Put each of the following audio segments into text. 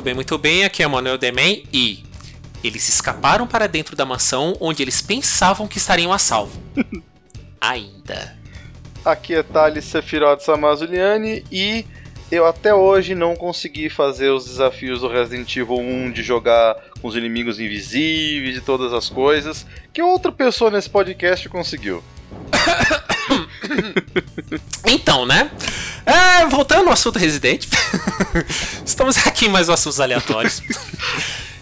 Muito bem, muito bem. Aqui é Manuel Demen e eles escaparam para dentro da mansão onde eles pensavam que estariam a salvo. Ainda. Aqui é Thales Sephiroth Samazuliani e eu até hoje não consegui fazer os desafios do Resident Evil 1 de jogar com os inimigos invisíveis e todas as coisas que outra pessoa nesse podcast conseguiu. Então, né? É, voltando ao assunto Resident, estamos aqui em mais um assuntos aleatórios.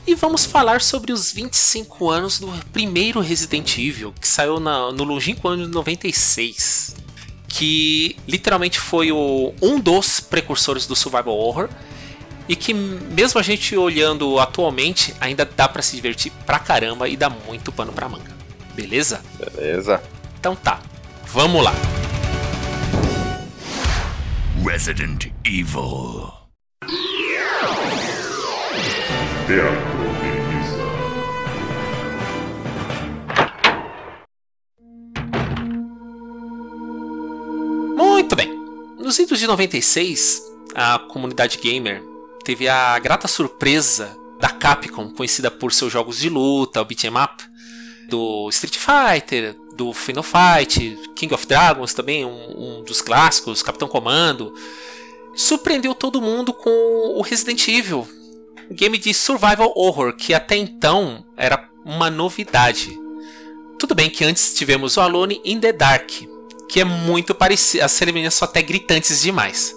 e vamos falar sobre os 25 anos do primeiro Resident Evil, que saiu na, no longínquo ano de 96. Que literalmente foi o, um dos precursores do Survival Horror. E que, mesmo a gente olhando atualmente, ainda dá para se divertir pra caramba e dá muito pano pra manga. Beleza? Beleza. Então tá, vamos lá. Resident Evil. Teatro. Muito bem. Nos idos de 96, a comunidade gamer teve a grata surpresa da Capcom, conhecida por seus jogos de luta, o beat'em up, do Street Fighter, do Final Fight, King of Dragons também, um, um dos clássicos, Capitão Comando. Surpreendeu todo mundo com o Resident Evil, um game de survival horror que até então era uma novidade. Tudo bem que antes tivemos o Alone in the Dark, que é muito parecido, as cerimônias são até gritantes demais.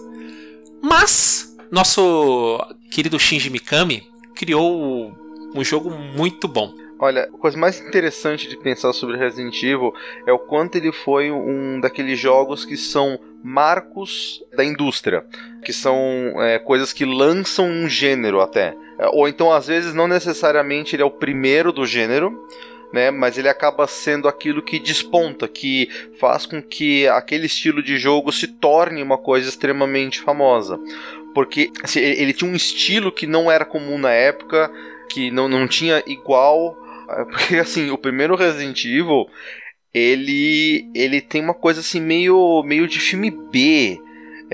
Mas nosso querido Shinji Mikami criou um jogo muito bom. Olha, a coisa mais interessante de pensar sobre Resident Evil é o quanto ele foi um daqueles jogos que são marcos da indústria, que são é, coisas que lançam um gênero até. Ou então, às vezes, não necessariamente ele é o primeiro do gênero, né, mas ele acaba sendo aquilo que desponta, que faz com que aquele estilo de jogo se torne uma coisa extremamente famosa. Porque assim, ele, ele tinha um estilo que não era comum na época, que não, não tinha igual porque assim, o primeiro Resident Evil, ele ele tem uma coisa assim meio meio de filme B.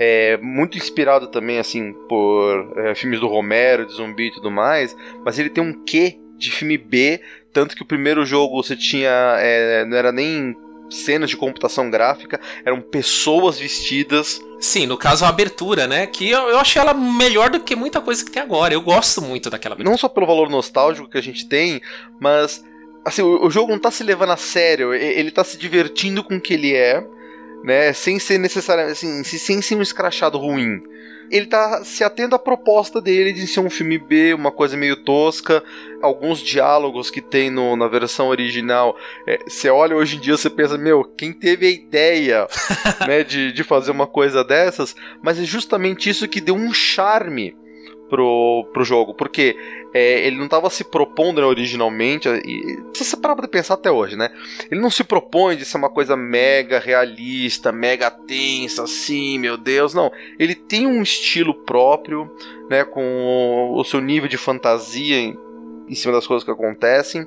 É, muito inspirado também assim por é, filmes do Romero, de zumbi e tudo mais, mas ele tem um quê de filme B, tanto que o primeiro jogo você tinha é, não era nem cenas de computação gráfica, eram pessoas vestidas. Sim, no caso a abertura, né? Que eu, eu achei ela melhor do que muita coisa que tem agora. Eu gosto muito daquela abertura. Não só pelo valor nostálgico que a gente tem, mas assim, o, o jogo não tá se levando a sério, ele tá se divertindo com o que ele é, né? Sem ser necessariamente assim, sem ser um escrachado ruim ele tá se atendo à proposta dele de ser um filme B, uma coisa meio tosca. Alguns diálogos que tem no, na versão original, é, você olha hoje em dia você pensa, meu, quem teve a ideia né, de, de fazer uma coisa dessas? Mas é justamente isso que deu um charme pro, pro jogo, porque é, ele não estava se propondo né, originalmente, e se você parar pra pensar até hoje, né? Ele não se propõe de ser uma coisa mega realista, mega tensa, assim, meu Deus, não. Ele tem um estilo próprio, né, com o, o seu nível de fantasia em, em, cima das coisas que acontecem,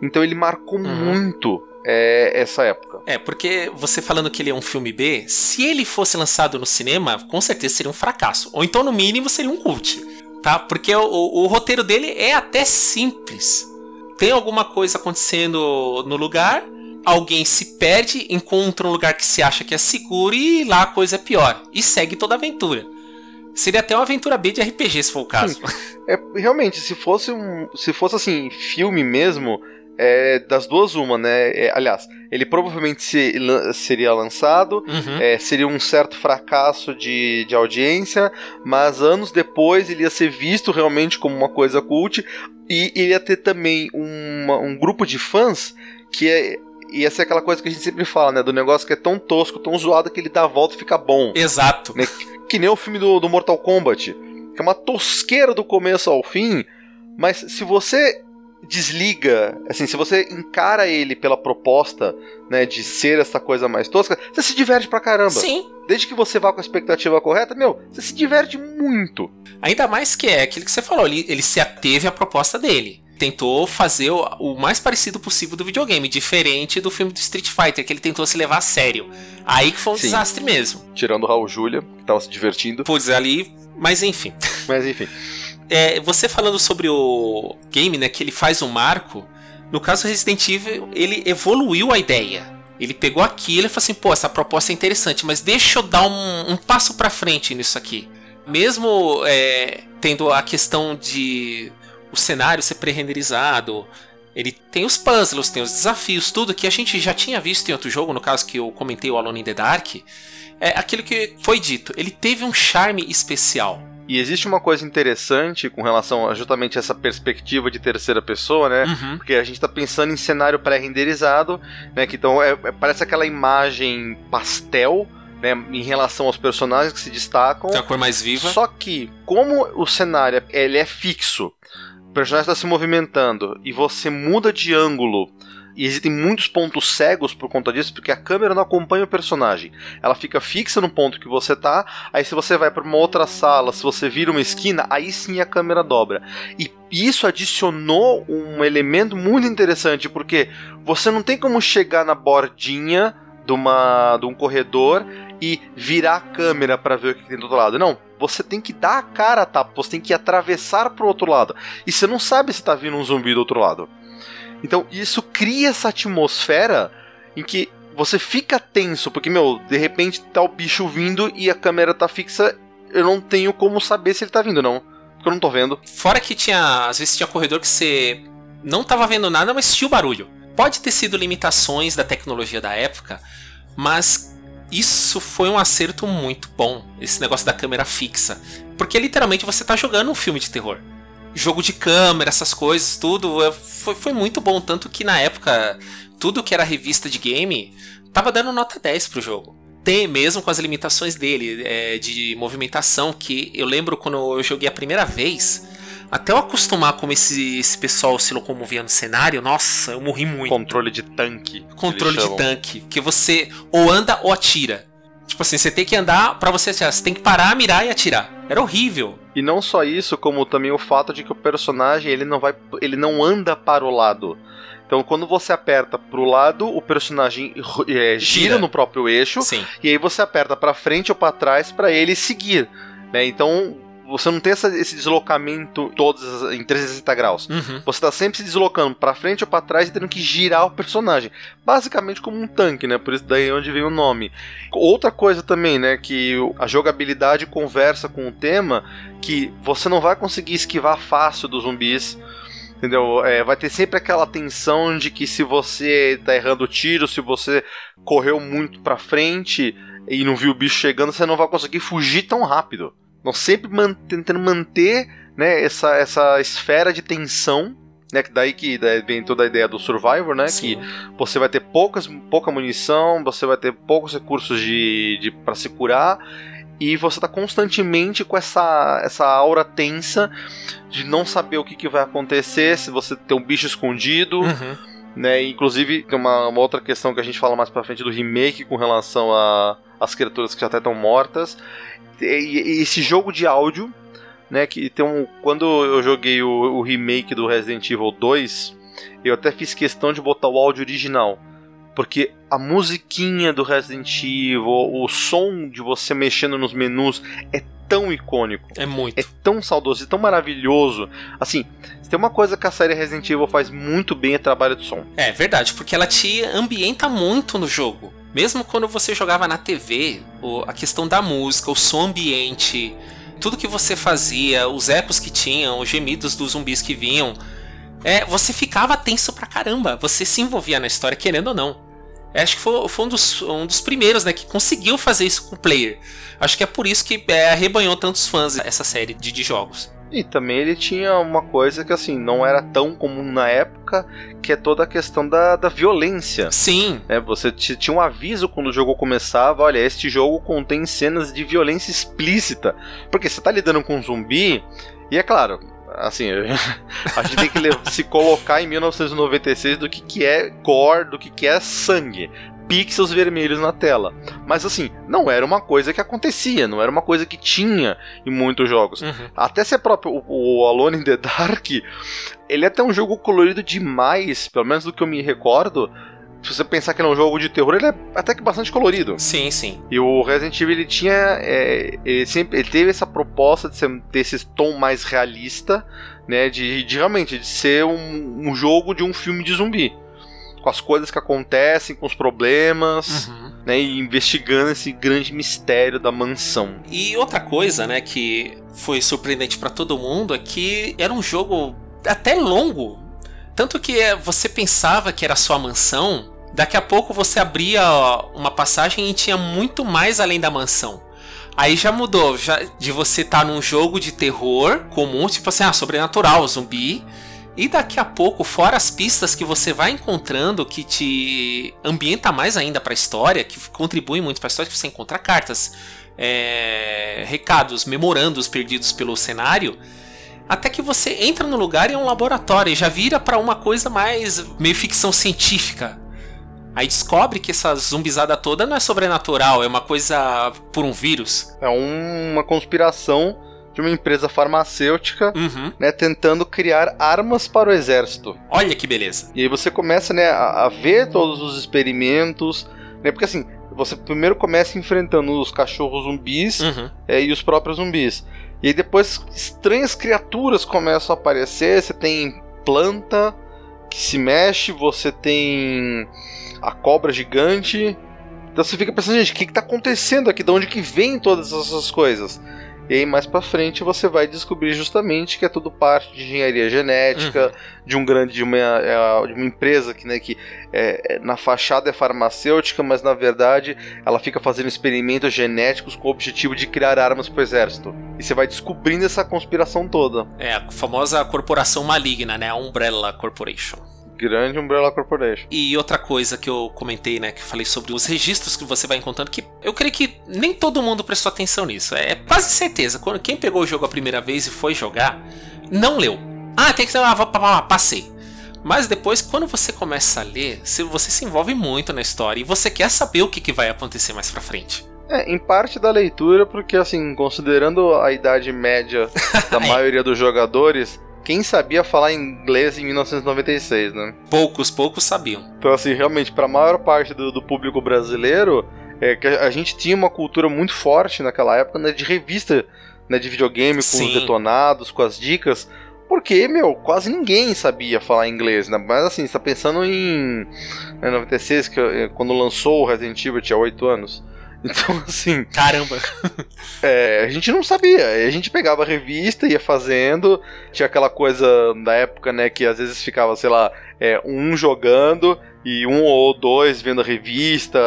então ele marcou uhum. muito é, essa época. É, porque você falando que ele é um filme B, se ele fosse lançado no cinema, com certeza seria um fracasso. Ou então, no mínimo, seria um cult tá? Porque o, o, o roteiro dele é até simples. Tem alguma coisa acontecendo no lugar, alguém se perde, encontra um lugar que se acha que é seguro e lá a coisa é pior. E segue toda a aventura. Seria até uma aventura B de RPG, se for o caso. É, realmente, se fosse um. Se fosse assim, filme mesmo, é, das duas uma, né? É, aliás, ele provavelmente se, seria lançado, uhum. é, seria um certo fracasso de, de audiência, mas anos depois ele ia ser visto realmente como uma coisa cult e ele ia ter também uma, um grupo de fãs que é, ia ser aquela coisa que a gente sempre fala, né? Do negócio que é tão tosco, tão zoado que ele dá a volta e fica bom. Exato. Né? Que nem o filme do, do Mortal Kombat, que é uma tosqueira do começo ao fim, mas se você desliga, assim, se você encara ele pela proposta, né, de ser essa coisa mais tosca, você se diverte pra caramba. Sim. Desde que você vá com a expectativa correta, meu, você se diverte muito. Ainda mais que é aquilo que você falou, ele, ele se ateve à proposta dele. Tentou fazer o, o mais parecido possível do videogame, diferente do filme do Street Fighter, que ele tentou se levar a sério. Aí que foi um Sim. desastre mesmo. Tirando o Raul Júlia, que tava se divertindo. Putz, ali. Mas enfim. Mas enfim. É, você falando sobre o game, né, que ele faz um marco, no caso Resident Evil, ele evoluiu a ideia. Ele pegou aquilo e falou assim, pô, essa proposta é interessante, mas deixa eu dar um, um passo pra frente nisso aqui. Mesmo é, tendo a questão de o cenário ser pré-renderizado, ele tem os puzzles, tem os desafios, tudo que a gente já tinha visto em outro jogo, no caso que eu comentei, o Alone in the Dark, é aquilo que foi dito. Ele teve um charme especial. E existe uma coisa interessante com relação a justamente essa perspectiva de terceira pessoa, né? Uhum. Porque a gente tá pensando em cenário pré-renderizado, né? Que então é, é- parece aquela imagem pastel, né? Em relação aos personagens que se destacam. Tem a cor mais viva. Só que, como o cenário ele é fixo, o personagem está se movimentando e você muda de ângulo. E existem muitos pontos cegos por conta disso, porque a câmera não acompanha o personagem. Ela fica fixa no ponto que você tá, aí se você vai para uma outra sala, se você vira uma esquina, aí sim a câmera dobra. E isso adicionou um elemento muito interessante, porque você não tem como chegar na bordinha de, uma, de um corredor e virar a câmera para ver o que tem do outro lado. Não, você tem que dar a cara tapa, você tem que atravessar pro outro lado. E você não sabe se tá vindo um zumbi do outro lado. Então isso cria essa atmosfera em que você fica tenso, porque, meu, de repente tá o bicho vindo e a câmera tá fixa, eu não tenho como saber se ele tá vindo, não. Porque eu não tô vendo. Fora que tinha. Às vezes tinha corredor que você não tava vendo nada, mas tinha o barulho. Pode ter sido limitações da tecnologia da época, mas isso foi um acerto muito bom. Esse negócio da câmera fixa. Porque literalmente você tá jogando um filme de terror. Jogo de câmera, essas coisas, tudo. Foi, foi muito bom. Tanto que na época, tudo que era revista de game tava dando nota 10 pro jogo. Tem mesmo com as limitações dele, é, de movimentação, que eu lembro quando eu joguei a primeira vez, até eu acostumar como esse, esse pessoal se locomovia no cenário, nossa, eu morri muito. Controle de tanque. Controle de tanque, que você ou anda ou atira. Tipo assim, você tem que andar pra você atirar, você tem que parar, mirar e atirar. Era horrível. E não só isso, como também o fato de que o personagem ele não vai, ele não anda para o lado. Então, quando você aperta pro lado, o personagem é, gira, Gira. no próprio eixo, Sim. e aí você aperta para frente ou para trás para ele seguir. Né? Então, você não tem essa- esse deslocamento todos em 360 graus. Uhum. Você tá sempre se deslocando para frente ou para trás e tendo que girar o personagem. Basicamente como um tanque, né? Por isso daí é onde vem o nome. Outra coisa também, né, que a jogabilidade conversa com o tema, que você não vai conseguir esquivar fácil dos zumbis. Entendeu? É, vai ter sempre aquela tensão de que se você tá errando o tiro, se você correu muito pra frente e não viu o bicho chegando, você não vai conseguir fugir tão rápido. Então sempre man- tentando manter né, essa, essa esfera de tensão, né, que daí que daí vem toda a ideia do Survivor, né, Sim. que você vai ter poucas, pouca munição, você vai ter poucos recursos de, de para se curar e você tá constantemente com essa, essa aura tensa de não saber o que, que vai acontecer, se você tem um bicho escondido, Uhum. Né? Inclusive, tem uma, uma outra questão que a gente fala mais pra frente do remake com relação às criaturas que já até estão mortas. E, e esse jogo de áudio, né? Que tem um. Quando eu joguei o, o remake do Resident Evil 2, eu até fiz questão de botar o áudio original. Porque a musiquinha do Resident Evil, o som de você mexendo nos menus é tão icônico É muito. é tão saudoso e tão maravilhoso. Assim, se tem uma coisa que a série Resident Evil faz muito bem é trabalho de som. É verdade, porque ela te ambienta muito no jogo. Mesmo quando você jogava na TV, a questão da música, o som ambiente, tudo que você fazia, os ecos que tinham, os gemidos dos zumbis que vinham, é, você ficava tenso pra caramba. Você se envolvia na história, querendo ou não. Eu Acho que foi, foi um, dos, um dos primeiros né, que conseguiu fazer isso com o player. Acho que é por isso que é, arrebanhou tantos fãs essa série de, de jogos. E também ele tinha uma coisa que assim não era tão comum na época, que é toda a questão da, da violência. Sim. É, você tinha um aviso quando o jogo começava, olha, este jogo contém cenas de violência explícita. Porque você tá lidando com um zumbi, e é claro, assim, a gente tem que se colocar em 1996 do que, que é gore, do que, que é sangue pixels vermelhos na tela. Mas assim, não era uma coisa que acontecia, não era uma coisa que tinha em muitos jogos. Uhum. Até se é próprio o, o Alone in the Dark, ele é até um jogo colorido demais, pelo menos do que eu me recordo. Se você pensar que ele é um jogo de terror, ele é até que bastante colorido. Sim, sim. E o Resident Evil ele tinha. É, ele sempre ele teve essa proposta de ser, ter esse tom mais realista, né? De, de realmente de ser um, um jogo de um filme de zumbi com as coisas que acontecem, com os problemas, uhum. né, e investigando esse grande mistério da mansão. E outra coisa, né, que foi surpreendente para todo mundo é que era um jogo até longo. Tanto que é, você pensava que era sua mansão, daqui a pouco você abria uma passagem e tinha muito mais além da mansão. Aí já mudou, já de você estar tá num jogo de terror comum, tipo assim, ah, sobrenatural, zumbi, e daqui a pouco, fora as pistas que você vai encontrando que te ambienta mais ainda para a história, que contribui muito para a história, que você encontra cartas, é, recados, memorandos perdidos pelo cenário, até que você entra no lugar e é um laboratório e já vira para uma coisa mais meio ficção científica. Aí descobre que essa zumbizada toda não é sobrenatural, é uma coisa por um vírus. É uma conspiração de uma empresa farmacêutica, uhum. né, tentando criar armas para o exército. Olha que beleza. E aí você começa, né, a, a ver todos os experimentos, né, porque assim, você primeiro começa enfrentando os cachorros zumbis uhum. é, e os próprios zumbis. E aí depois estranhas criaturas começam a aparecer, você tem planta que se mexe, você tem a cobra gigante. Então você fica pensando, gente, o que, está acontecendo aqui? De onde que vem todas essas coisas? E aí mais para frente você vai descobrir justamente que é tudo parte de engenharia genética, uhum. de um grande de uma, é, de uma empresa que, né, que é, é, na fachada é farmacêutica, mas na verdade ela fica fazendo experimentos genéticos com o objetivo de criar armas para o exército. E você vai descobrindo essa conspiração toda. É, a famosa corporação maligna, né? A Umbrella Corporation. Grande Umbrella Corporation. E outra coisa que eu comentei, né, que falei sobre os registros que você vai encontrando, que eu creio que nem todo mundo prestou atenção nisso. É quase certeza, quando quem pegou o jogo a primeira vez e foi jogar, não leu. Ah, tem que ser, ah, passei. Mas depois, quando você começa a ler, você se envolve muito na história e você quer saber o que, que vai acontecer mais pra frente. É, em parte da leitura, porque assim, considerando a idade média da é. maioria dos jogadores, quem sabia falar inglês em 1996, né? Poucos, poucos sabiam. Então, assim, realmente, para a maior parte do, do, público brasileiro, é que a gente tinha uma cultura muito forte naquela época, né, de revista, né, de videogame, com Sim. os detonados, com as dicas. Porque, meu, quase ninguém sabia falar inglês, né? Mas assim, você tá pensando em né, 96, que, eh, quando lançou o Resident Evil, tinha 8 anos. Então, assim. Caramba! É, a gente não sabia. A gente pegava a revista, ia fazendo. Tinha aquela coisa da época, né, que às vezes ficava, sei lá, é, um jogando e um ou dois vendo a revista,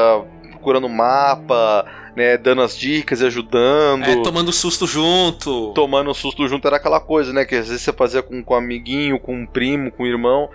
procurando mapa, né, dando as dicas e ajudando. É, tomando susto junto. Tomando susto junto era aquela coisa, né, que às vezes você fazia com, com um amiguinho, com um primo, com um irmão,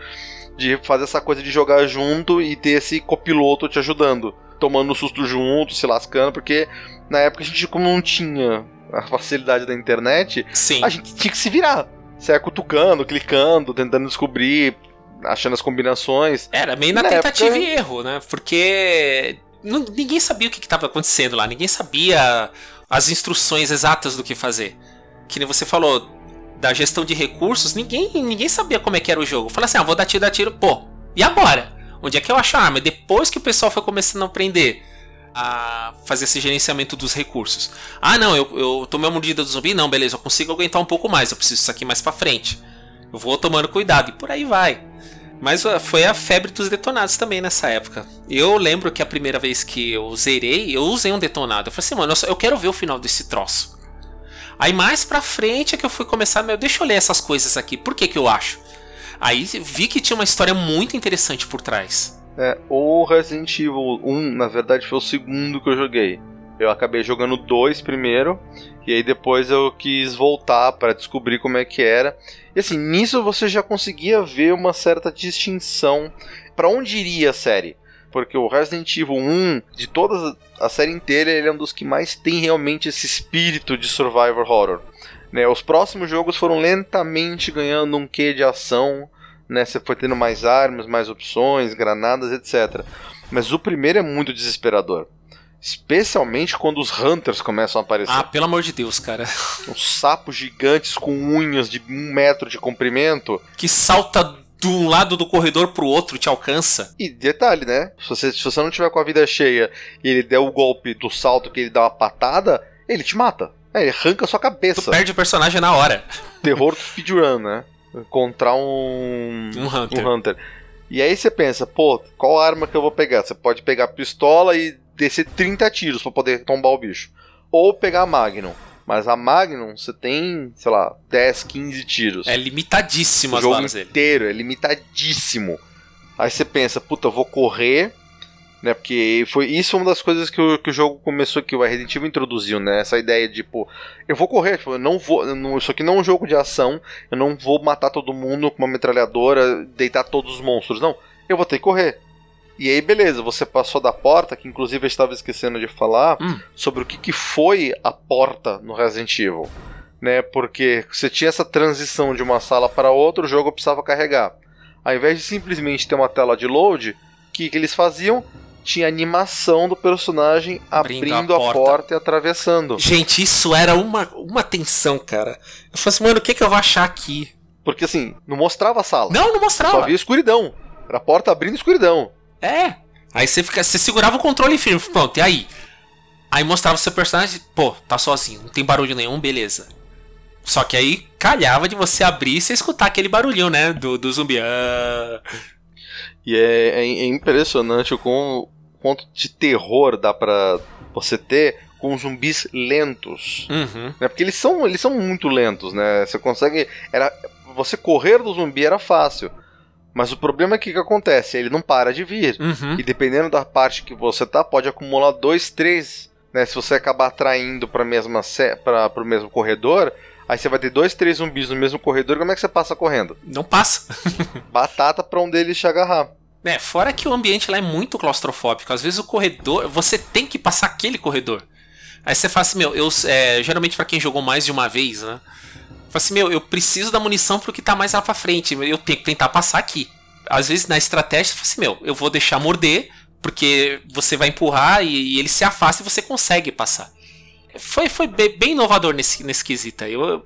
de fazer essa coisa de jogar junto e ter esse copiloto te ajudando tomando susto junto, se lascando, porque na época a gente, como não tinha a facilidade da internet, Sim. a gente tinha que se virar. Você ia cutucando, clicando, tentando descobrir, achando as combinações. Era meio na, na tentativa época... e erro, né? Porque ninguém sabia o que estava acontecendo lá, ninguém sabia as instruções exatas do que fazer. Que nem você falou, da gestão de recursos, ninguém, ninguém sabia como é que era o jogo. Fala assim, ah, vou dar tiro, dar tiro, pô, e agora? Onde é que eu acho a arma? Depois que o pessoal foi começando a aprender a fazer esse gerenciamento dos recursos. Ah, não, eu, eu tomei uma mordida do zumbi? Não, beleza, eu consigo aguentar um pouco mais, eu preciso disso aqui mais pra frente. Eu vou tomando cuidado e por aí vai. Mas foi a febre dos detonados também nessa época. Eu lembro que a primeira vez que eu zerei, eu usei um detonado. Eu falei assim, mano, eu, eu quero ver o final desse troço. Aí mais pra frente é que eu fui começar, meu, deixa eu ler essas coisas aqui. Por que que eu acho? Aí vi que tinha uma história muito interessante por trás. É, o Resident Evil 1, na verdade, foi o segundo que eu joguei. Eu acabei jogando dois primeiro, e aí depois eu quis voltar para descobrir como é que era. E assim, nisso você já conseguia ver uma certa distinção para onde iria a série. Porque o Resident Evil 1, de toda a série inteira, ele é um dos que mais tem realmente esse espírito de survivor horror. Né, os próximos jogos foram lentamente ganhando um quê de ação, né, você foi tendo mais armas, mais opções, granadas, etc. Mas o primeiro é muito desesperador. Especialmente quando os Hunters começam a aparecer. Ah, pelo amor de Deus, cara. Uns sapos gigantes com unhas de um metro de comprimento. Que salta de um lado do corredor pro outro, te alcança. E detalhe, né? Se você, se você não tiver com a vida cheia e ele der o golpe do salto que ele dá uma patada, ele te mata. É, ele arranca a sua cabeça. Tu perde o personagem na hora. Terror do speedrun, né? Encontrar um. Um Hunter. Um Hunter. E aí você pensa, pô, qual arma que eu vou pegar? Você pode pegar a pistola e descer 30 tiros para poder tombar o bicho. Ou pegar a Magnum. Mas a Magnum, você tem, sei lá, 10, 15 tiros. É limitadíssimo o as jogo balas dele. inteiro, é limitadíssimo. Aí você pensa, puta, eu vou correr, né? Porque foi isso é uma das coisas que o, que o jogo começou, que o Resident Evil introduziu, né? Essa ideia de, tipo, eu vou correr, tipo, eu não vou. eu não- isso aqui não é um jogo de ação, eu não vou matar todo mundo com uma metralhadora, deitar todos os monstros. Não, eu vou ter que correr. E aí, beleza, você passou da porta, que inclusive eu estava esquecendo de falar, Hum. sobre o que, que foi a porta no Resident Evil. Né, porque você tinha essa transição de uma sala para outra, o jogo precisava carregar. Ao invés de simplesmente ter uma tela de load, o que, que eles faziam? Tinha animação do personagem Abrindo abrindo, a a, porta. porta. e atravessando. Gente, isso era uma, uma tensão, cara. Eu falei assim, mano, o que, que eu vou achar aqui? Porque assim, não mostrava a sala. Não, não mostrava. Só via escuridão. Era a porta abrindo escuridão. É. Aí você fica, você segurava o controle firme, pronto, e aí? Aí mostrava o seu personagem, pô, tá sozinho, não tem barulho nenhum, beleza. Só que aí calhava de você abrir e você escutar aquele barulhinho, né? Do, do zumbi. Ah. E é, é- é impressionante o quão- quanto de terror dá pra você ter com zumbis lentos. Uhum. né? Porque eles são, eles são muito lentos, né? Você consegue. Era, você correr do zumbi era fácil. Mas o problema é que o que acontece? Ele não para de vir. Uhum. E dependendo da parte que você tá, pode acumular dois, três. Né? Se você acabar atraindo para mesma para o mesmo corredor, aí você vai ter dois, três zumbis no mesmo corredor. Como é que você passa correndo? Não passa. Batata pra um deles te agarrar. É, fora que o ambiente lá é muito claustrofóbico. Às vezes o corredor, você tem que passar aquele corredor. Aí você fala assim, meu, eu, é, geralmente pra quem jogou mais de uma vez, né? Fala assim, meu, eu preciso da munição pro que tá mais lá pra frente. Eu tenho que tentar passar aqui. Às vezes na estratégia, você fala assim, meu, eu vou deixar morder, porque você vai empurrar e, e ele se afasta e você consegue passar. Foi, foi be- bem inovador nesse, nesse quesito. Eu,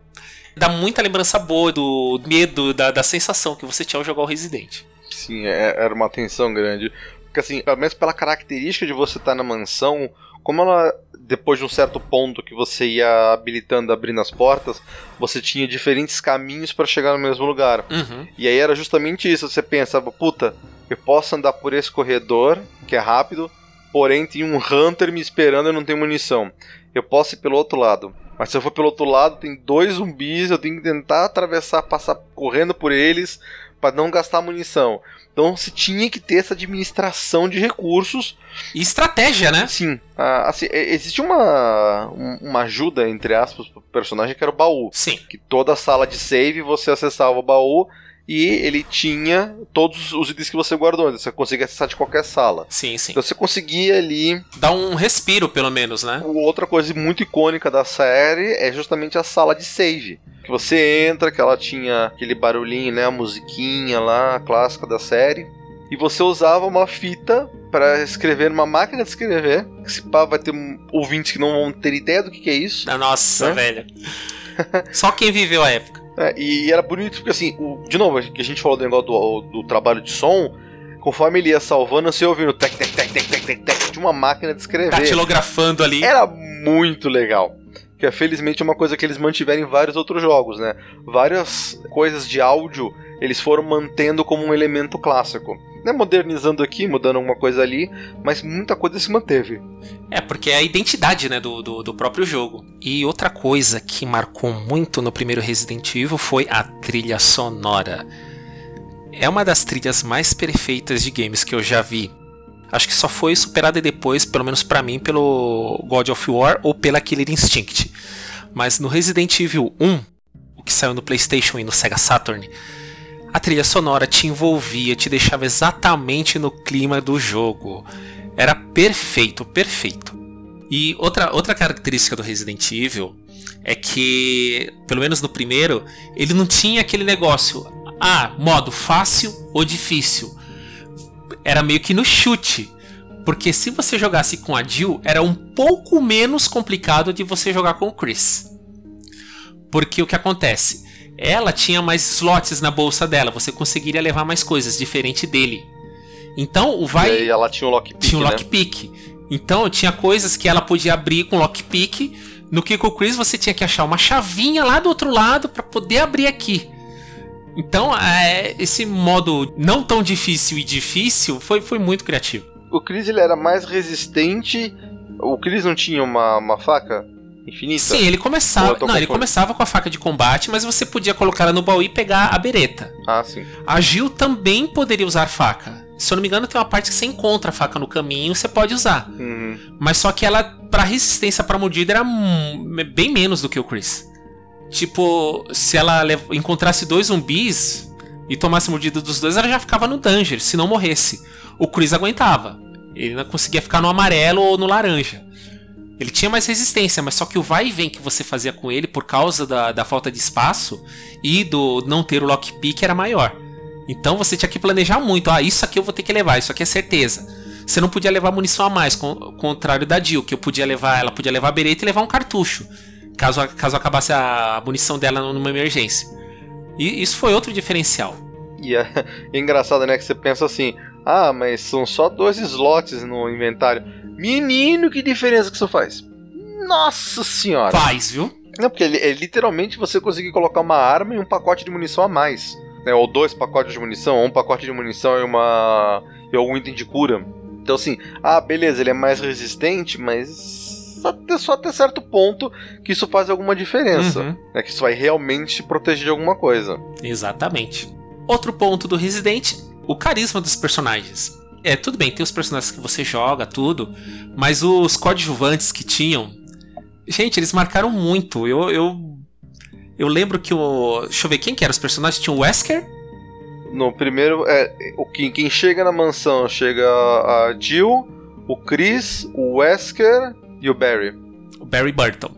dá muita lembrança boa do medo, da, da sensação que você tinha ao jogar o Resident. Sim, é- era uma tensão grande. Porque assim, pelo menos pela característica de você estar na mansão, como ela, depois de um certo ponto que você ia habilitando, abrindo as portas, você tinha diferentes caminhos para chegar no mesmo lugar. Uhum. E aí era justamente isso, você pensava, puta, eu posso andar por esse corredor, que é rápido, porém tem um Hunter me esperando e não tenho munição. Eu posso ir pelo outro lado. Mas se eu for pelo outro lado, tem dois zumbis, eu tenho que tentar atravessar, passar correndo por eles para não gastar munição. Então se tinha que ter essa administração de recursos. E estratégia, né? Sim, ah, assim, existe uma, um- uma ajuda, entre aspas, pro personagem que era o baú Sim. que toda sala de save você acessava o baú e ele tinha todos os itens que você guardou. Então você conseguia acessar de qualquer sala. Sim, sim. Então você conseguia ali. Dá um respiro, pelo menos, né? Outra coisa muito icônica da série é justamente a sala de save. Que você entra, que ela tinha aquele barulhinho, né? A musiquinha lá, a clássica da série. E você usava uma fita para escrever numa máquina de escrever. Que se pá, vai ter ouvintes que não vão ter ideia do que, que é isso. Nossa, Né? velho. Só quem viveu a época. É, e era bonito porque assim, o- de novo, que a gente falou do negócio do, do trabalho de som, conforme ele ia salvando, você ia ouvindo tec, tec, tec, tec, tec, tec, tec, de uma máquina de escrever. Datilografando ali. Era muito legal. Que é, felizmente é uma coisa que eles mantiveram em vários outros jogos, né? Várias coisas de áudio eles foram mantendo como um elemento clássico. Né, modernizando aqui, mudando alguma coisa ali, mas muita coisa se manteve. É, porque é a identidade, né, do, do, do próprio jogo. E outra coisa que marcou muito no primeiro Resident Evil foi a trilha sonora. É uma das trilhas mais perfeitas de games que eu já vi. Acho que só foi superada depois, pelo menos para mim, pelo God of War ou pela Killer Instinct. Mas no Resident Evil 1, o que saiu no PlayStation e no Sega Saturn, a trilha sonora te envolvia, te deixava exatamente no clima do jogo. Era perfeito, perfeito. E outra, outra característica do Resident Evil é que, pelo menos no primeiro, ele não tinha aquele negócio, ah, modo fácil ou difícil. Era meio que no chute. Porque se você jogasse com a Jill, era um pouco menos complicado de você jogar com o Chris. Porque o que acontece? Ela tinha mais slots na bolsa dela, você conseguiria levar mais coisas, diferente dele. Então o vai. E ela tinha um lockpick. Tinha um né? lockpick. Então tinha coisas que ela podia abrir com lockpick. No que com o Chris você tinha que achar uma chavinha lá do outro lado para poder abrir aqui. Então, é, esse modo não tão difícil e difícil foi, foi muito criativo. O Chris ele era mais resistente. O Chris não tinha uma, uma faca infinita? Sim, ele começava. Não, ele começava com a faca de combate, mas você podia colocar ela no baú e pegar a bereta. Ah, sim. A Gil também poderia usar faca. Se eu não me engano, tem uma parte que você encontra a faca no caminho, você pode usar. Uhum. Mas só que ela, pra resistência pra mordida, era bem menos do que o Chris. Tipo, se ela encontrasse dois zumbis e tomasse mordida dos dois, ela já ficava no danger, se não morresse. O Chris aguentava. Ele não conseguia ficar no amarelo ou no laranja. Ele tinha mais resistência, mas só que o vai e vem que você fazia com ele por causa da, da falta de espaço e do não ter o lockpick era maior. Então você tinha que planejar muito. Ah, isso aqui eu vou ter que levar, isso aqui é certeza. Você não podia levar munição a mais, com, contrário da Jill, que eu podia levar, ela podia levar a bereta e levar um cartucho, caso, caso acabasse a munição dela numa emergência. E isso foi outro diferencial. E é, é engraçado, né? Que você pensa assim: ah, mas são só dois slots no inventário. Menino, que diferença que isso faz? Nossa senhora! Faz, viu? Não, porque é literalmente você conseguir colocar uma arma e um pacote de munição a mais. Né? Ou dois pacotes de munição, ou um pacote de munição e uma. e algum item de cura. Então assim, ah, beleza, ele é mais resistente, mas até, só até certo ponto que isso faz alguma diferença. Uhum. Né? Que isso vai realmente te proteger de alguma coisa. Exatamente. Outro ponto do Resident, o carisma dos personagens. É, tudo bem, tem os personagens que você joga, tudo, mas os coadjuvantes que tinham. Gente, eles marcaram muito. Eu. Eu, eu lembro que o. Deixa eu ver, quem que eram os personagens? Tinha o Wesker, No primeiro, é, o que, quem chega na mansão chega a Jill, o Chris, o Wesker e o Barry. o Barry Burton.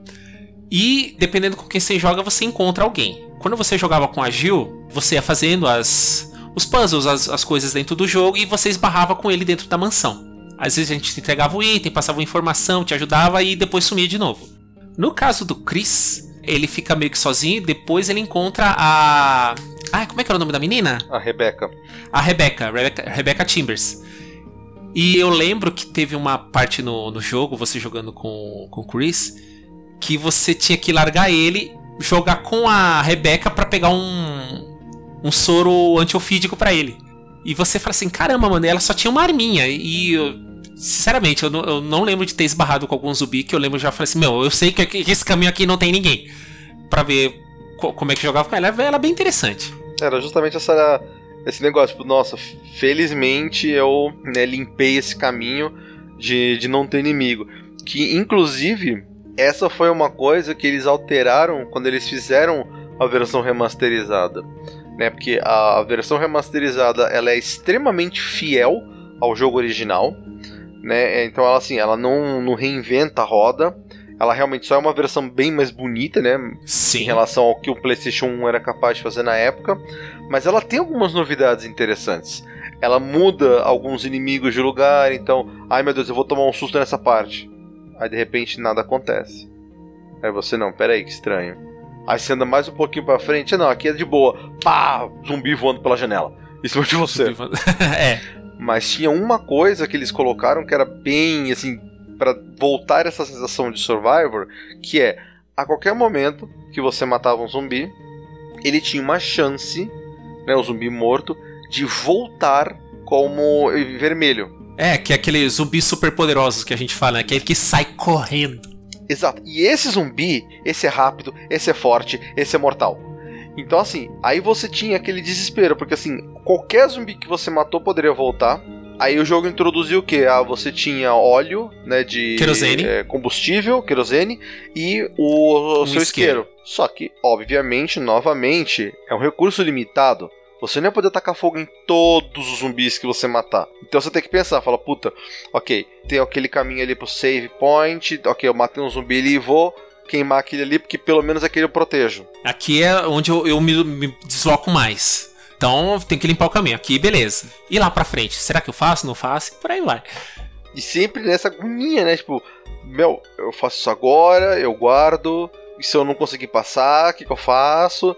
E dependendo com quem você joga, você encontra alguém. Quando você jogava com a Jill, você ia fazendo as, os puzzles, as, as coisas dentro do jogo e você esbarrava com ele dentro da mansão. Às vezes a gente te entregava o item, passava informação, te ajudava e depois sumia de novo. No caso do Chris, ele fica meio que sozinho e depois ele encontra a. Ah, como é que era o nome da menina? A Rebecca. a Rebecca, Rebecca, Rebecca Chambers. E eu lembro que teve uma parte no, no jogo, você jogando com, com o Chris, que você tinha que largar ele, jogar com a Rebecca pra pegar um, um soro antiofídico pra ele. E você fala assim, caramba, mano, ela só tinha uma arminha. E eu, sinceramente, eu não, eu não lembro de ter esbarrado com algum zumbi que eu lembro já falei assim, meu, eu sei que, esse caminho aqui não tem ninguém. Pra ver co- como é que jogava com ela. Ela é bem interessante. Era justamente essa, esse negócio, tipo, nossa, felizmente eu né, limpei esse caminho de, de não ter inimigo. Que, inclusive, essa foi uma coisa que eles alteraram quando eles fizeram a versão remasterizada. Né, porque a, versão remasterizada ela é extremamente fiel ao jogo original. Né, então ela assim, ela não, não reinventa a roda. Ela realmente só é uma versão bem mais bonita, né? Sim. em relação ao que o PlayStation 1 era capaz de fazer na época, mas ela tem algumas novidades interessantes. Ela muda alguns inimigos de lugar, então, ai meu Deus, eu vou tomar um susto nessa parte. Aí de repente nada acontece. Aí você, não, peraí, que estranho. Aí você anda mais um pouquinho pra frente, não, aqui é de boa. Pá, zumbi voando pela janela. Em cima de você. é. Mas tinha uma coisa que eles colocaram que era bem assim para voltar essa sensação de Survivor, que é a qualquer momento que você matava um zumbi, ele tinha uma chance, né, o zumbi morto, de voltar como vermelho. É, que é aquele zumbi super poderosos que a gente fala, né? Aquele que sai correndo. Exato. E esse zumbi, esse é rápido, esse é forte, esse é mortal. Então assim, aí você tinha aquele desespero, porque assim, qualquer zumbi que você matou poderia voltar. Aí o jogo introduziu o que? Ah, você tinha óleo, né, de Querosene. é, combustível, querosene e o, o Um seu isqueiro. isqueiro. Só que, obviamente, novamente, é um recurso limitado. Você não vai poder tacar fogo em todos os zumbis que você matar. Então você tem que pensar, fala, puta, ok, tem aquele caminho ali pro save point, ok, eu matei um zumbi ali e vou queimar aquele ali, porque pelo menos aquele eu protejo. Aqui é onde eu, eu me, me desloco mais. Então tem que limpar o caminho. Aqui, beleza. E lá pra frente? Será que eu faço? Não faço? Por aí vai. E sempre nessa agonia, né? Tipo, meu, eu faço isso agora, eu guardo, e se eu não conseguir passar, o que, que eu faço?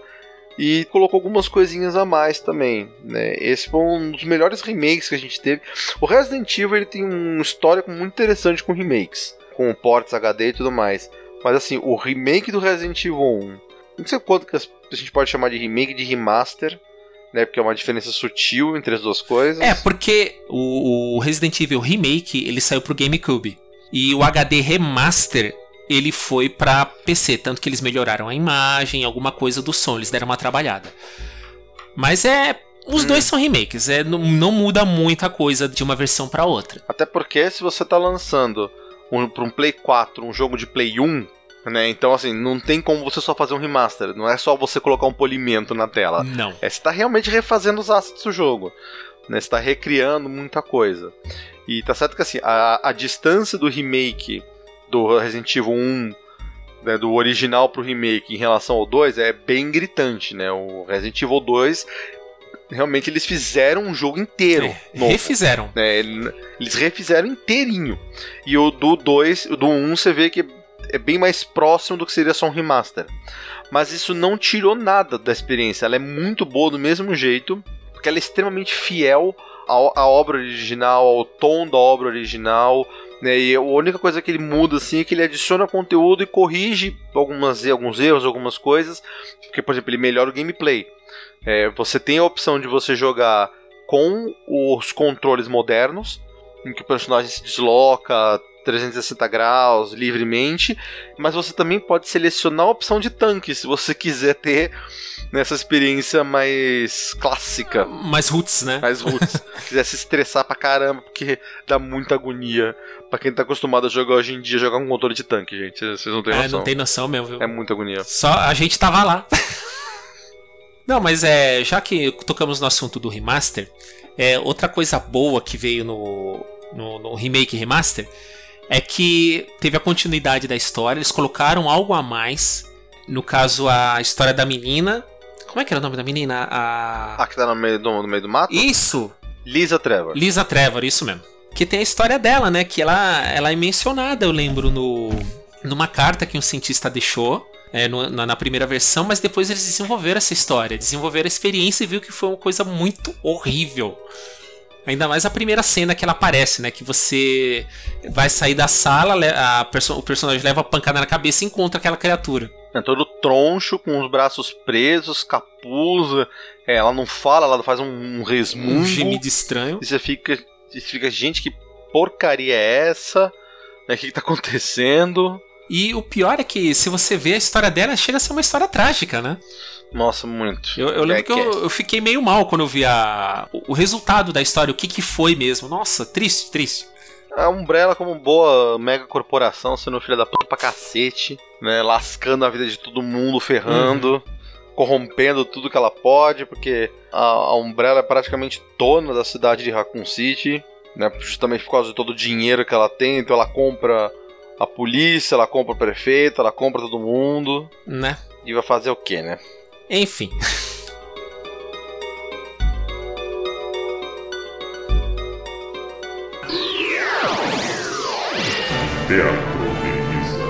E colocou algumas coisinhas a mais também, né? Esse foi um dos melhores remakes que a gente teve. O Resident Evil ele tem um histórico muito interessante com remakes, com ports HD e tudo mais. Mas assim, o remake do Resident Evil 1, não sei quanto que a gente pode chamar de remake de remaster, né? Porque é uma diferença sutil entre as duas coisas. É, porque o, o Resident Evil Remake ele saiu pro GameCube. E o HD Remaster ele foi pra PC. Tanto que eles melhoraram a imagem, alguma coisa do som, eles deram uma trabalhada. Mas é. Os Hum. dois são remakes, é, não, não muda muita coisa de uma versão pra outra. Até porque se você tá lançando um, para um Play 4 um jogo de Play 1, né? Então assim, não tem como você só fazer um remaster. Não é só você colocar um polimento na tela. Não. É, você tá realmente refazendo os assets do jogo. Né? Você tá recriando muita coisa. E tá certo que assim, a, a distância do remake do Resident Evil 1, né, do original pro remake em relação ao 2 é bem gritante, né? O Resident Evil 2 realmente eles fizeram um jogo inteiro. É, novo refizeram. né? Ele- Eles refizeram inteirinho. E o do 2, o do 1, um, você vê que é bem mais próximo do que seria só um remaster. Mas isso não tirou nada da experiência. Ela é muito boa do mesmo jeito, porque ela é extremamente fiel à obra original, ao tom da obra original. Né? E a única coisa que ele muda assim é que ele adiciona conteúdo e corrige algumas, alguns erros, algumas coisas. Porque, por exemplo, ele melhora o gameplay. É, você tem a opção de você jogar com os controles modernos, em que o personagem se desloca 360 graus livremente, mas você também pode selecionar a opção de tanque se você quiser ter nessa experiência mais clássica, Mais roots, né? mais roots. quiser se estressar pra caramba, porque dá muita agonia pra quem tá acostumado a jogar hoje em dia, jogar um controle de tanque, gente. Vocês não têm É, noção. não tem noção mesmo, viu? É muita agonia. Só a gente tava lá. Não, mas é, já que tocamos no assunto do remaster, é, outra coisa boa que veio no, no, no remake remaster é que teve a continuidade da história, eles colocaram algo a mais. No caso, a história da menina. Como é que era o nome da menina? A. Ah, que tá no meio do, no meio do mato? Isso! Lisa Trevor. Lisa Trevor, isso mesmo. Que tem a história dela, né? Que ela, ela é mencionada, eu lembro, no, numa carta que um cientista deixou. é, no- na, na primeira versão, mas depois eles desenvolveram essa história, desenvolveram a experiência e viu que foi uma coisa muito horrível. Ainda mais a primeira cena que ela aparece, né? Que você vai sair da sala, a perso- o personagem leva a pancada na cabeça e encontra aquela criatura. É todo troncho, com os braços presos, capuz. É, ela não fala, ela faz um, um resmungo. Um gemido estranho. E você fica, você fica, gente, que porcaria é essa? Né, O que, que tá acontecendo? E o pior é que, se você vê a história dela, chega a ser uma história trágica, né? Nossa, muito. Eu, eu lembro É que eu, eu fiquei meio mal quando eu vi a, o, o resultado da história, o que, que foi mesmo. Nossa, triste, triste. A Umbrella, como boa mega corporação, sendo filha da puta pra cacete, né? Lascando a vida de todo mundo, ferrando, corrompendo tudo que ela pode, porque a, a Umbrella é praticamente dona da cidade de Raccoon City, né? Justamente por causa de todo o dinheiro que ela tem, então ela compra a polícia, ela compra o prefeito, ela compra todo mundo. Né? E vai fazer o quê, né? Enfim. Teatro de Misa.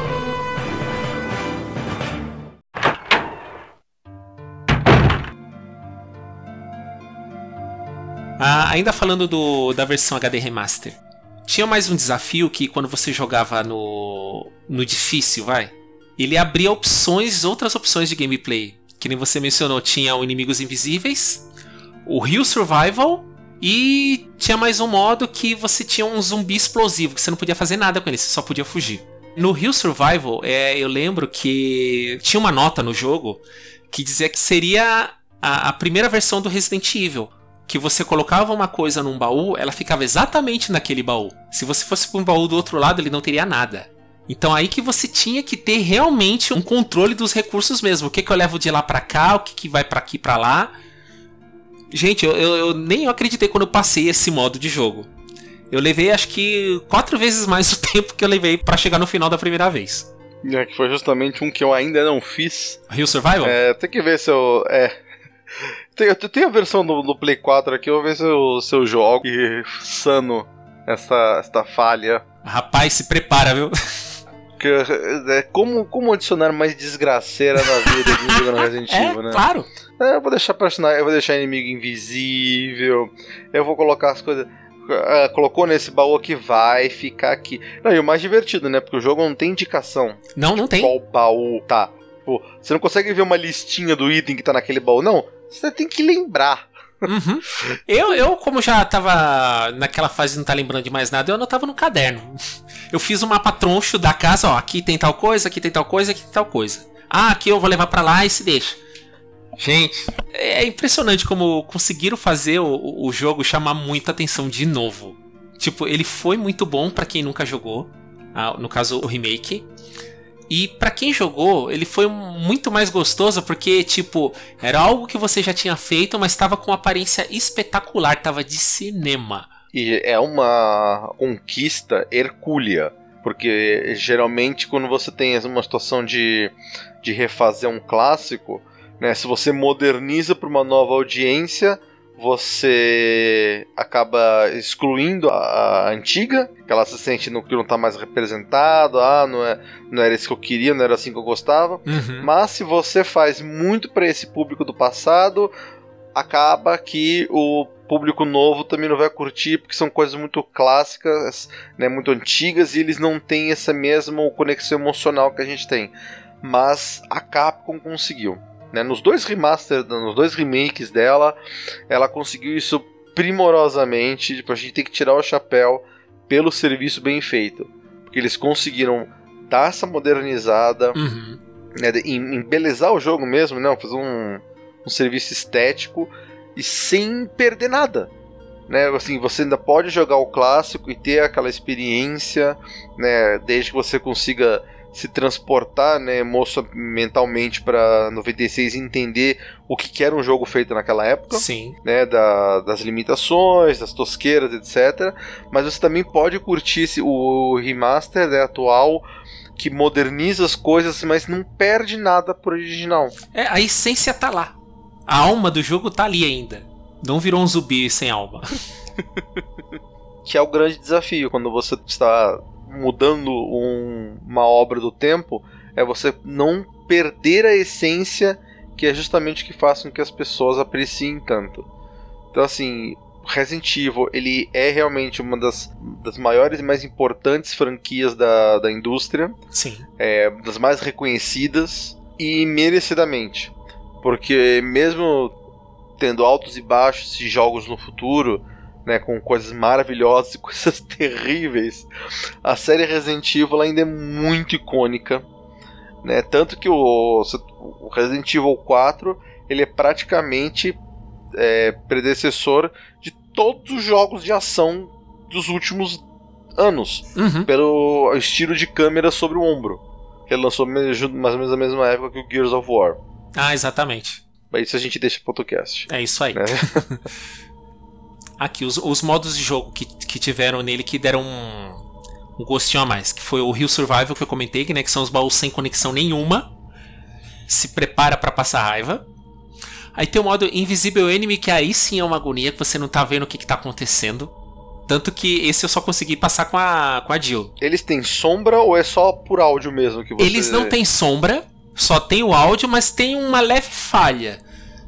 Ah, ainda falando do, da versão HD Remaster. Tinha mais um desafio que quando você jogava no, no difícil, vai, ele abria opções, outras opções de gameplay. Que nem você mencionou, tinha o Inimigos Invisíveis, o Rio Survival e tinha mais um modo que você tinha um zumbi explosivo, que você não podia fazer nada com ele, você só podia fugir. No Rio Survival, é, eu lembro que tinha uma nota no jogo que dizia que seria a, a primeira versão do Resident Evil que você colocava uma coisa num baú, ela ficava exatamente naquele baú. Se você fosse para um baú do outro lado, ele não teria nada. Então aí que você tinha que ter realmente um controle dos recursos mesmo. O que, que eu levo de lá para cá, o que, que vai para aqui para lá. Gente, eu, eu, eu nem acreditei quando eu passei esse modo de jogo. Eu levei acho que quatro vezes mais o tempo que eu levei para chegar no final da primeira vez. É, que foi justamente um que eu ainda não fiz. Rio Survival? É, tem que ver se eu. É. Tem, a versão do, do Play 4 aqui, eu vou ver se eu, se eu jogo e sano essa, essa falha. Rapaz, se prepara, viu? Que, é, como, como adicionar mais desgraceira na vida de um jogando Resident É, Evil, né? claro. É, eu vou deixar personagem, eu vou deixar inimigo invisível, eu vou colocar as coisas. ah, colocou nesse baú aqui, vai ficar aqui. Não, e o mais divertido, né? Porque o jogo não tem indicação Não, não tem. qual baú tá. Pô, você não consegue ver uma listinha do item que tá naquele baú, não. Você tem que lembrar. Uhum. Eu, eu, como já tava naquela fase de não tá lembrando de mais nada, eu anotava no caderno. Eu fiz um mapa troncho da casa, ó, aqui tem tal coisa, aqui tem tal coisa, aqui tem tal coisa. Ah, aqui eu vou levar pra lá e se deixa. Gente, é impressionante como conseguiram fazer o, o jogo chamar muita atenção de novo. Tipo, ele foi muito bom pra quem nunca jogou, no caso o remake. E pra quem jogou, ele foi muito mais gostoso porque, tipo, era algo que você já tinha feito, mas estava com aparência espetacular, tava de cinema. E é uma conquista hercúlea. Porque geralmente quando você tem uma situação de, de refazer um clássico, né, se você moderniza para uma nova audiência, você acaba excluindo a, a antiga, que ela se sente no que não está mais representado, ah, não, é, não era isso que eu queria, não era assim que eu gostava. Uhum. Mas se você faz muito para esse público do passado, acaba que o público novo também não vai curtir, porque são coisas muito clássicas, né, muito antigas, e eles não têm essa mesma conexão emocional que a gente tem. Mas a Capcom conseguiu. Né? Nos dois remasters, nos dois remakes dela, ela conseguiu isso primorosamente. Tipo, a gente tem que tirar o chapéu pelo serviço bem feito. Porque eles conseguiram dar essa modernizada, Uhum. né, embelezar o jogo mesmo, né, fazer um, um serviço estético e sem perder nada. Né, assim, você ainda pode jogar o clássico e ter aquela experiência, né, desde que você consiga se transportar, né, mentalmente para 96 e entender o que, que era um jogo feito naquela época Sim. né, da- das limitações, das tosqueiras, etc. Mas você também pode curtir esse- o remaster né, atual que moderniza as coisas, mas não perde nada pro original. É, a essência tá lá. A alma do jogo tá ali ainda. Não virou um zumbi sem alma. Que é o grande desafio quando você está mudando um- uma obra do tempo, é você não perder a essência que é justamente o que faz com que as pessoas apreciem tanto. Então assim, Resident Evil ele é realmente uma das, das maiores e mais importantes franquias da, da indústria. Sim. é, das mais reconhecidas e merecidamente. Porque mesmo tendo altos e baixos de jogos no futuro, né, com coisas maravilhosas e coisas terríveis, a série Resident Evil ainda é muito icônica. Né? Tanto que o, o Resident Evil 4 ele é praticamente é, predecessor de todos os jogos de ação dos últimos anos Uhum. pelo estilo de câmera sobre o ombro. Que ele lançou mais ou menos na mesma época que o Gears of War. Ah, exatamente. Mas isso a gente deixa pro podcast. É isso aí. Né? Aqui, os, os modos de jogo que, que tiveram nele que deram um, um gostinho a mais. Que foi o Rio Survival que eu comentei, que, né, que são os baús sem conexão nenhuma. Se prepara pra passar raiva. Aí tem o modo Invisible Enemy, que aí sim é uma agonia, que você não tá vendo o que, que tá acontecendo. Tanto que esse eu só consegui passar com a, com a Jill. Eles têm sombra ou é só por áudio mesmo que você... Eles não têm sombra, só tem o áudio, mas tem uma leve falha.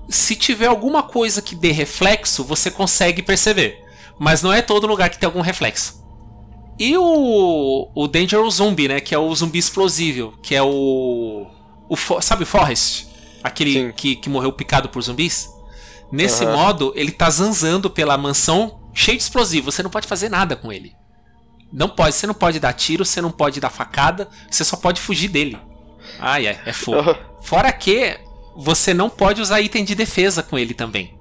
Se tiver alguma coisa que dê reflexo, você consegue perceber. Mas não é todo lugar que tem algum reflexo. E o, o Dangerous Zombie, né? Que é o zumbi explosível. Que é o. o sabe o Forrest? Aquele Sim. que, que morreu picado por zumbis? Nesse Aham. modo, ele tá zanzando pela mansão cheio de explosivo. Você não pode fazer nada com ele. Não pode, você não pode dar tiro, você não pode dar facada, você só pode fugir dele. Ai, é, é fogo. Fora que você não pode usar item de defesa com ele também.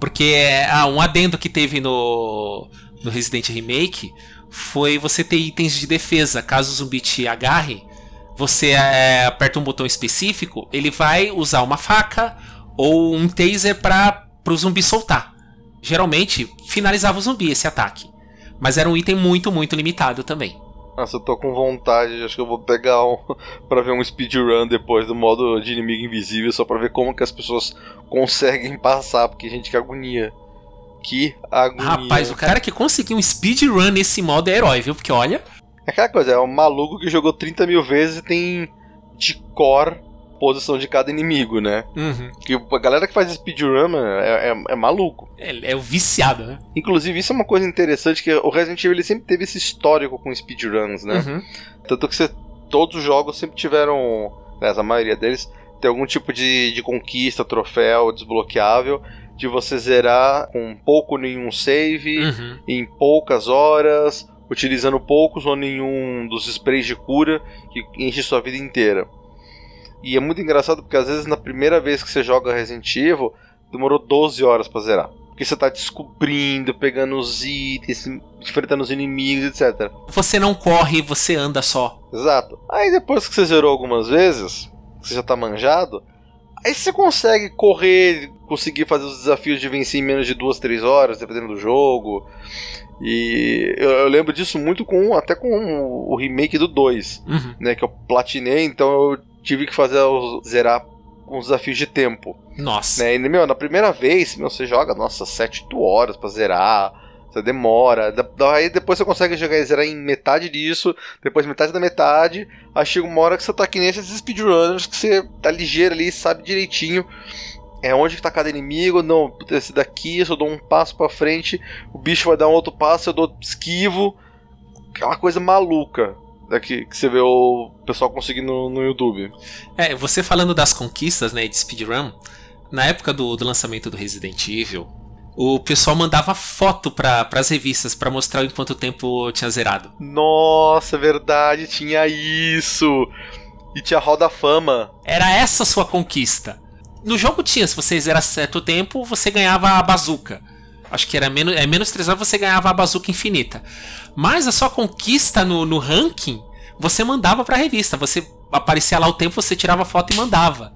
Porque ah, um adendo que teve no, no Resident Remake foi você ter itens de defesa. Caso o zumbi te agarre, você é, aperta um botão específico, ele vai usar uma faca ou um taser para o zumbi soltar. Geralmente finalizava o zumbi esse ataque. Mas era um item muito, muito limitado também. Nossa, eu tô com vontade, acho que eu vou pegar um para ver um speedrun depois do modo de inimigo invisível, só para ver como que as pessoas conseguem passar, porque gente que agonia. Que agonia. Rapaz, o cara que conseguiu um speedrun nesse modo é herói, viu? Porque olha. É aquela coisa, é um maluco que jogou 30 mil vezes e tem de cor posição de cada inimigo, né? Uhum. Que a galera que faz speedrun é, é, é maluco. É, é o viciado, né? Inclusive, isso é uma coisa interessante, que o Resident Evil sempre teve esse histórico com speedruns, né? Uhum. Tanto que você, todos os jogos sempre tiveram, né, a maioria deles, tem algum tipo de, de conquista, troféu, desbloqueável, de você zerar com pouco nenhum save, Uhum. em poucas horas, utilizando poucos ou nenhum dos sprays de cura que enche sua vida inteira. E é muito engraçado porque às vezes na primeira vez que você joga Resident Evil, demorou 12 horas pra zerar. Porque você tá descobrindo, pegando os itens, enfrentando os inimigos, etc. Você não corre, você anda só. Exato. Aí depois que você zerou algumas vezes, você já tá manjado, aí você consegue correr, conseguir fazer os desafios de vencer em menos de 2, 3 horas, dependendo do jogo. E eu, eu lembro disso muito com até com o, o remake do 2, Uhum. né, que eu platinei, então eu tive que fazer o- zerar os desafios de tempo. Nossa. Né? E, meu, na primeira vez, meu, você joga, nossa, 7, 8 horas pra zerar. Você demora. Da- Daí depois você consegue jogar e zerar em metade disso. Depois metade da metade. Aí chega uma hora que você tá que nem esses speedrunners que você tá ligeiro ali, sabe direitinho. É onde que tá cada inimigo. Não, esse daqui, se eu dou um passo pra frente, o bicho vai dar um outro passo, eu dou esquivo. Aquela coisa maluca. Daqui que você vê o pessoal conseguindo no, no YouTube. É, você falando das conquistas, né, de speedrun, na época do, do lançamento do Resident Evil, o pessoal mandava foto para as revistas pra mostrar em quanto tempo tinha zerado. Nossa, é verdade, tinha isso. E tinha Roda Fama. Era essa a sua conquista. No jogo tinha, se você zerasse certo tempo, você ganhava a bazuca. Acho que era menos, é menos 3 horas você ganhava a bazuca infinita. Mas a sua conquista no, no ranking, você mandava pra revista. Você aparecia lá o tempo, você tirava foto e mandava.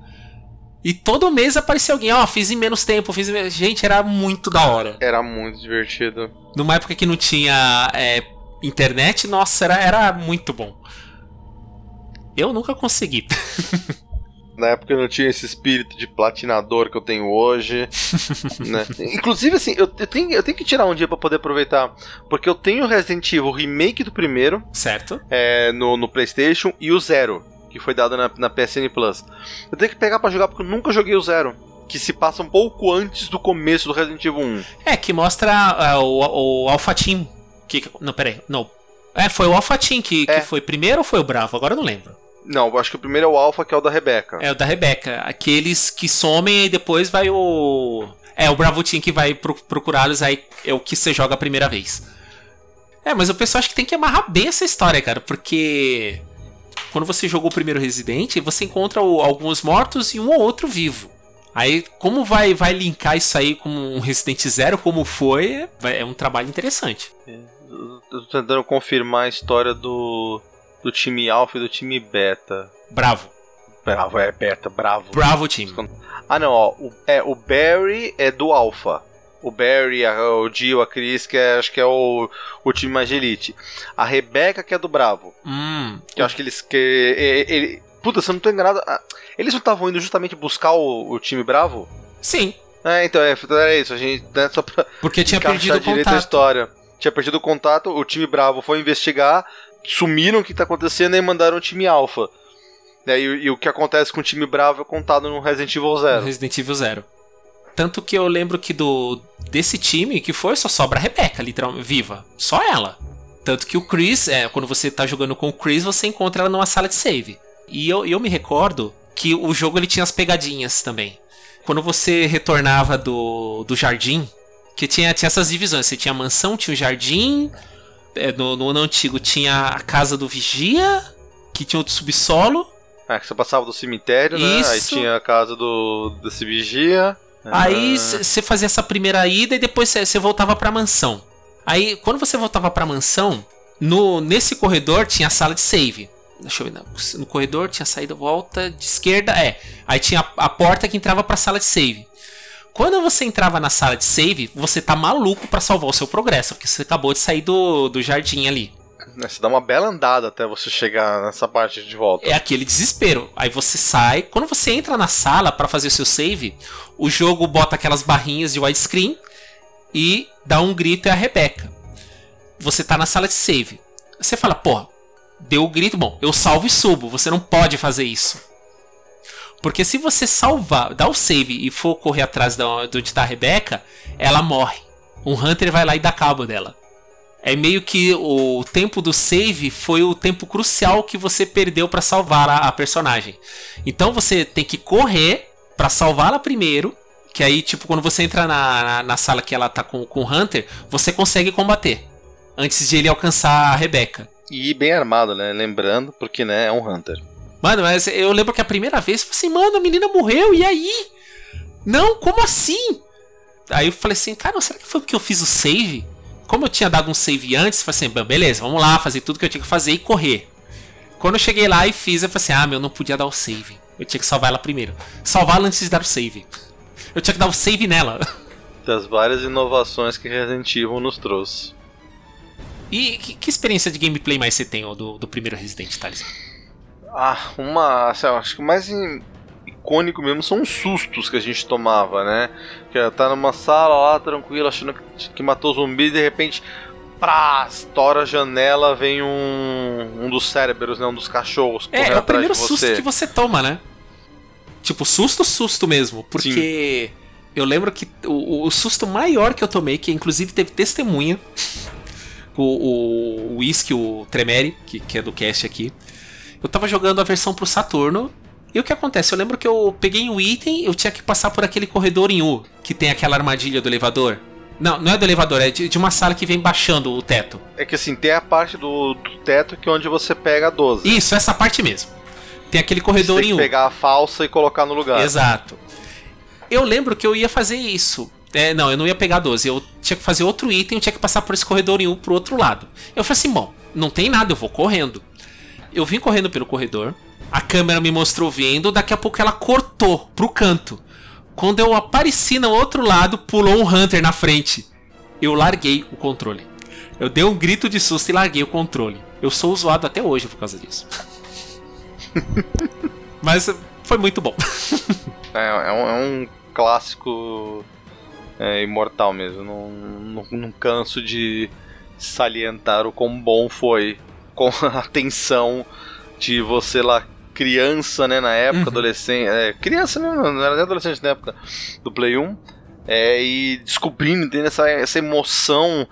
E todo mês aparecia alguém, ó, fiz em menos tempo, fiz em menos... Gente, era muito da hora. Era muito divertido. Numa época que não tinha é, internet, nossa, era, era muito bom. Eu nunca consegui. Na época eu não tinha esse espírito de platinador que eu tenho hoje. né? Inclusive, assim, eu, eu tenho, eu tenho que tirar um dia pra poder aproveitar. Porque eu tenho o Resident Evil Remake do primeiro certo? é, no, no PlayStation e o Zero, que foi dado na, na PSN Plus. Eu tenho que pegar pra jogar porque eu nunca joguei o Zero. Que se passa um pouco antes do começo do Resident Evil 1. É, que mostra ah, o, o Alpha Team. Que, não, peraí, não. É, foi o Alpha Team que, É. que foi primeiro ou foi o Bravo? Agora eu não lembro. Não, eu acho que o primeiro é o Alpha, que é o da Rebecca. É o da Rebeca. Aqueles que somem e depois vai o. É, o Bravo Team que vai pro- procurá-los, aí é o que você joga a primeira vez. É, mas o pessoal acho que tem que amarrar bem essa história, cara, porque. Quando você jogou o primeiro Resident, você encontra o- alguns mortos e um ou outro vivo. Aí, como vai, vai linkar isso aí com um Resident Zero, como foi, é- é um trabalho interessante. Eu tô tentando confirmar a história do, do time Alpha e do time Beta. Bravo. Bravo, é Beta, bravo. Bravo Team. Ah, não, ó. O, é, o Barry é do Alpha. O Barry, a- o Jill, a Chris, que é- acho que é o, o time mais de elite. A Rebecca, que é do Bravo. Hum. Que eu acho que eles. Que, e- ele, puta, se eu não tô enganado. Eles não estavam indo justamente buscar o, o time Bravo? Sim, É, então, é, era isso. A gente. Né, só pra porque tinha perdido o a contato. história. Tinha perdido o contato, o time Bravo foi investigar, sumiram o que tá acontecendo e mandaram o time Alpha. E, aí, e o que acontece com o time Bravo é contado no Resident Evil Zero. Resident Evil Zero. Tanto que eu lembro que do desse time que foi, só sobra a Rebecca, literalmente, viva. Só ela. Tanto que o Chris, é, quando você tá jogando com o Chris, você encontra ela numa sala de save. E eu, eu me recordo que o jogo ele tinha as pegadinhas também. Quando você retornava do, do jardim, que tinha, tinha essas divisões. Você tinha a mansão, tinha o jardim. É, no, no ano antigo tinha a casa do vigia, que tinha outro subsolo. É, que você passava do cemitério, né? Aí Isso. tinha a casa do desse vigia. Aí Ah. você fazia essa primeira ida e depois você voltava pra mansão. Aí, quando você voltava pra mansão, no, nesse corredor tinha a sala de save. Deixa eu ver. No, no corredor tinha saída volta de esquerda. É. Aí tinha a, a porta que entrava pra sala de save. Quando você entrava na sala de save, você tá maluco pra salvar o seu progresso, porque você acabou de sair do, do jardim ali. Né, Você dá uma bela andada até você chegar nessa parte de volta. É aquele desespero. Aí você sai. Quando você entra na sala pra fazer o seu save, o jogo bota aquelas barrinhas de widescreen e dá um grito é a Rebeca. Você tá na sala de save. Você fala, pô, deu o grito, bom, eu salvo e subo. Você não pode fazer isso. Porque se você salvar, dar o save e for correr atrás de onde tá a Rebeca, ela morre. Um Hunter vai lá e dá cabo dela. É meio que o tempo do save foi o tempo crucial que você perdeu pra salvar a, a personagem. Então você tem que correr pra salvá-la primeiro. Que aí, tipo, quando você entra na, na, na sala que ela tá com, com o Hunter, você consegue combater. Antes de ele alcançar a Rebeca. E bem armado, né? Lembrando, porque né, é um Hunter. Mano, mas eu lembro que a primeira vez eu falei assim, mano, a menina morreu, e aí? Não, como assim? Aí eu falei assim, cara, será que foi porque eu fiz o save? Como eu tinha dado um save antes, eu falei assim, "Bom, beleza, vamos lá, fazer tudo que eu tinha que fazer e correr. Quando eu cheguei lá e fiz, eu falei assim, ah, meu, não podia dar o save. Eu tinha que salvar ela primeiro. Salvá-la antes de dar o save. Eu tinha que dar o save nela. Das várias inovações que Resident Evil nos trouxe. E que, que experiência de gameplay mais você tem ó, do, do primeiro Resident, Thales? Ah, uma. assim, acho que o mais icônico mesmo são os sustos que a gente tomava, né? Que tá numa sala lá, tranquilo, achando que, que matou zumbis e de repente. Prá, estoura a janela, vem um, um dos cérebros, né? Um dos cachorros. É, é o primeiro susto que você toma, né? Tipo, susto, susto mesmo. Porque eu lembro que o, o susto maior que eu tomei, que inclusive teve testemunha, o, o, o Whisky, o Tremere, que, que é do cast aqui, eu tava jogando a versão pro Saturno. E o que acontece? Eu lembro que eu peguei um item, eu tinha que passar por aquele corredor em U, que tem aquela armadilha do elevador. Não, não é do elevador, é de, de uma sala que vem baixando o teto. É que assim, tem a parte do, do teto que é onde você pega a 12. Isso, essa parte mesmo. Tem aquele você corredor tem em que U. pegar a falsa e colocar no lugar. Exato. Eu lembro que eu ia fazer isso. É, não, eu não ia pegar 12. Eu tinha que fazer outro item, eu tinha que passar por esse corredor em um pro outro lado. Eu falei assim: bom, não tem nada, eu vou correndo. Eu vim correndo pelo corredor, a câmera me mostrou vindo, daqui a pouco ela cortou pro canto. Quando eu apareci no outro lado, pulou um Hunter na frente. Eu larguei o controle. Eu dei um grito de susto e larguei o controle. Eu sou zoado até hoje por causa disso. Mas foi muito bom. É, é um, é um clássico é, imortal mesmo. Não, não, não canso de salientar o quão bom foi com a atenção de você lá, criança, né, na época, Uhum. adolescente. É, criança, né, não era nem adolescente na época do Play 1. É, e descobrindo, tendo essa, essa emoção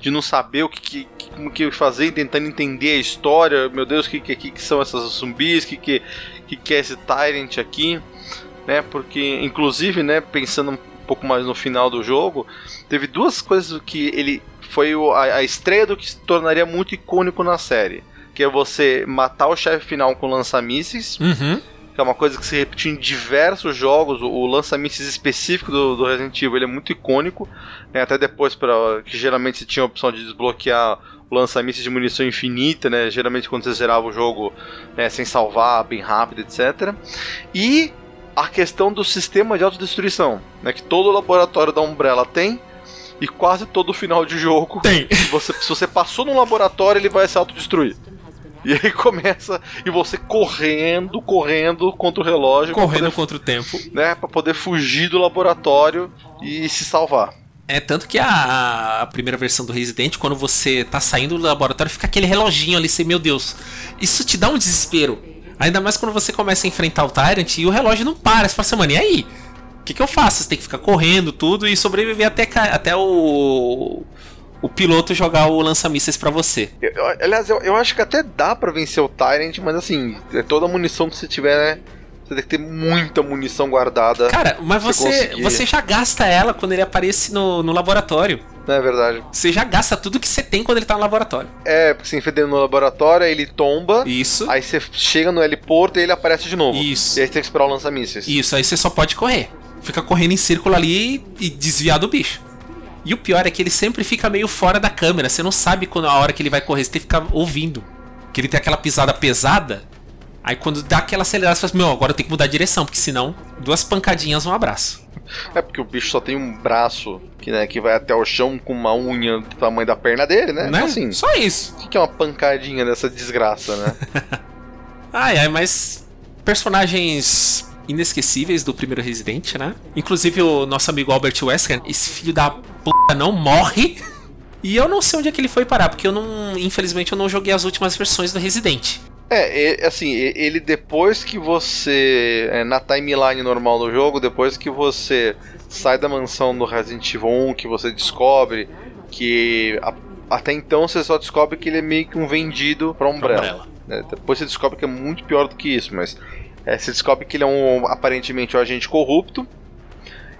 de não saber o que, que, como que fazer, tentando entender a história. Meu Deus, o que, que, que, que são essas zumbis? O que, que, que, que é esse Tyrant aqui? né? Porque, inclusive, né, pensando um pouco mais no final do jogo, teve duas coisas que ele foi o- a, a estreia do que se tornaria muito icônico na série. Que é você matar o chefe final com lança-mísseis, Uhum. que é uma coisa que se repetiu em diversos jogos. O, o lança-mísseis específico do, do Resident Evil ele é muito icônico, né? até depois para que geralmente você tinha a opção de desbloquear o lança-mísseis de munição infinita, né? Geralmente quando você zerava o jogo né, sem salvar, bem rápido, etc. E a questão do sistema de autodestruição, né? Que todo laboratório da Umbrella tem. E quase todo final de jogo, Tem. você, se você passou num laboratório, ele vai se autodestruir. E aí começa e você correndo, correndo contra o relógio, pra Correndo poder, contra o tempo. né, para poder fugir do laboratório e se salvar. É tanto que a, a primeira versão do Resident, quando você tá saindo do laboratório, fica aquele reloginho ali, assim, meu Deus. Isso te dá um desespero. Ainda mais quando você começa a enfrentar o Tyrant e o relógio não para. Você fala assim, mano, e aí? O que, que eu faço? Você tem que ficar correndo tudo e sobreviver até, até o. O piloto jogar o lança-mísseis pra você. Eu- eu- aliás, eu, eu acho que até dá pra vencer o Tyrant, mas assim, é toda a munição que você tiver, né? Você tem que ter muita munição guardada. Cara, mas Você você, conseguir. você já gasta ela quando ele aparece no, no laboratório. Não é verdade? Você já gasta tudo que você tem quando ele tá no laboratório. É, porque você enfia no laboratório, aí ele tomba, Isso. aí você chega no heliporto e ele aparece de novo. Isso. E aí você tem que esperar o lança-mísseis. Isso, aí você só pode correr. Fica correndo em círculo ali e desviar do bicho. E o pior é que ele sempre fica meio fora da câmera. Você não sabe quando a hora que ele vai correr, você tem que ficar ouvindo. Que ele tem aquela pisada pesada. Aí quando dá aquela acelerada, você fala, assim, meu, agora eu tenho que mudar de direção, porque senão, duas pancadinhas, um abraço. É porque o bicho só tem um braço que, né, que vai até o chão com uma unha do tamanho da perna dele, né? né? Então, assim, Só isso. o que é uma pancadinha dessa desgraça, né? Ai, ai, mas personagens inesquecíveis do primeiro Resident, né? Inclusive o nosso amigo Albert Wesker, esse filho da puta não morre. E eu não sei onde é que ele foi parar, porque eu não, infelizmente, eu não joguei as últimas versões do Resident. É, assim, ele depois que você. é, na timeline normal do jogo, depois que você sai da mansão do Resident Evil 1, que você descobre que. a- até então você só descobre que ele é meio que um vendido pra Umbrella. Umbrella. né? Depois você descobre que é muito pior do que isso, mas. É, você descobre que ele é um aparentemente um agente corrupto.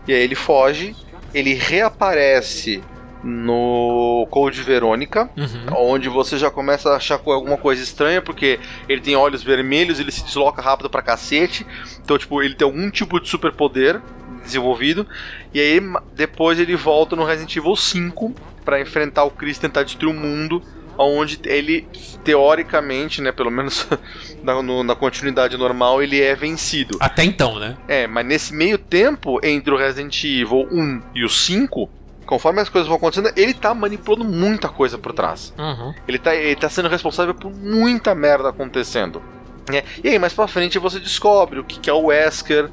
E aí ele foge. Ele reaparece no Code Verônica Uhum. onde você já começa a achar alguma coisa estranha, porque ele tem olhos vermelhos, ele se desloca rápido pra cacete, então, tipo, ele tem algum tipo de superpoder desenvolvido, e aí depois ele volta no Resident Evil 5 pra enfrentar o Chris e tentar destruir o mundo, onde ele, teoricamente, né, pelo menos na, no- na continuidade normal, ele é vencido. Até então, né? É, mas nesse meio tempo, entre o Resident Evil 1 e o 5, conforme as coisas vão acontecendo, ele tá manipulando muita coisa por trás. Uhum. Ele tá, ele tá sendo responsável por muita merda acontecendo. né? E aí, mais pra frente, você descobre o que, que é o Wesker,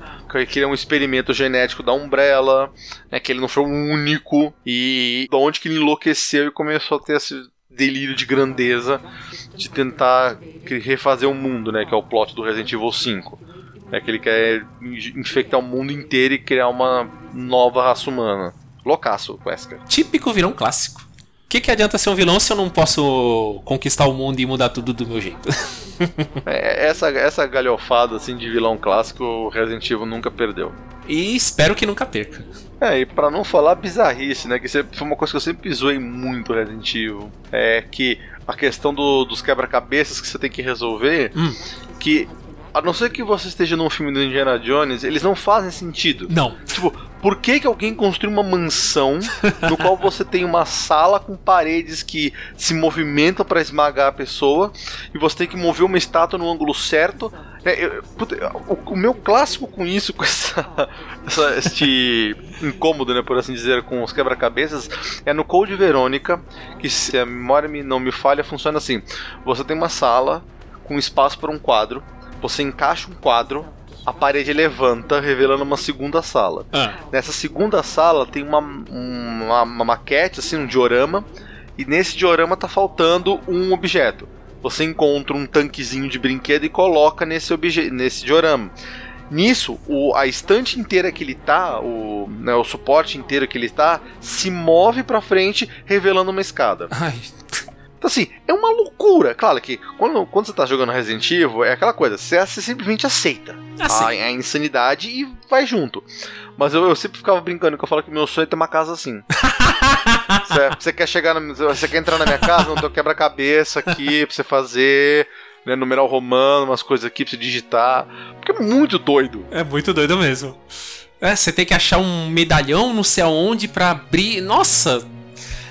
que ele é um experimento genético da Umbrella, né, que ele não foi o único, e de onde que ele enlouqueceu e começou a ter esse delírio de grandeza de tentar refazer o mundo, né, que é o plot do Resident Evil 5. É que ele quer in- infectar o mundo inteiro e criar uma nova raça humana. Loucaço, Wesker. Típico vilão clássico. O que, que adianta ser um vilão se eu não posso conquistar o mundo e mudar tudo do meu jeito? É, essa, essa galhofada assim de vilão clássico, o Resident Evil nunca perdeu. e espero que nunca perca. É, e pra não falar bizarrice, né? Que sempre- foi uma coisa que eu sempre zoei muito Resident Evil. É que a questão do- dos quebra-cabeças que você tem que resolver, Hum. que a não ser que você esteja num filme do Indiana Jones, eles não fazem sentido. Não. Tipo, por que, que alguém construiu uma mansão no qual você tem uma sala com paredes que se movimentam pra esmagar a pessoa e você tem que mover uma estátua no ângulo certo? É, eu- o, meu clássico com isso, com essa, essa- este incômodo, né, por assim dizer, com os quebra-cabeças, é no Code Verônica, que se a memória me- não me falha, funciona assim. Você tem uma sala com espaço para um quadro, você encaixa um quadro, a parede levanta, revelando uma segunda sala. Ah, Nessa segunda sala tem uma, uma, uma maquete, assim, um diorama, e nesse diorama tá faltando um objeto. Você encontra um tanquezinho de brinquedo e coloca nesse, nesse diorama. Nisso, o- a estante inteira que ele tá, o, né, o suporte inteiro que ele tá, se move pra frente, revelando uma escada. ai. Então, assim, é uma loucura. Claro que quando, quando você tá jogando Resident Evil, é aquela coisa, você, você simplesmente aceita Assim. a, a insanidade e vai junto. Mas eu, eu sempre ficava brincando que eu falo que meu sonho é ter uma casa assim. Você, você quer chegar na, Você quer entrar na minha casa, não tem um quebra-cabeça aqui pra você fazer, né, numeral romano, umas coisas aqui pra você digitar. Porque é muito doido. É muito doido mesmo. É, você tem que achar um medalhão não sei aonde pra abrir. Nossa!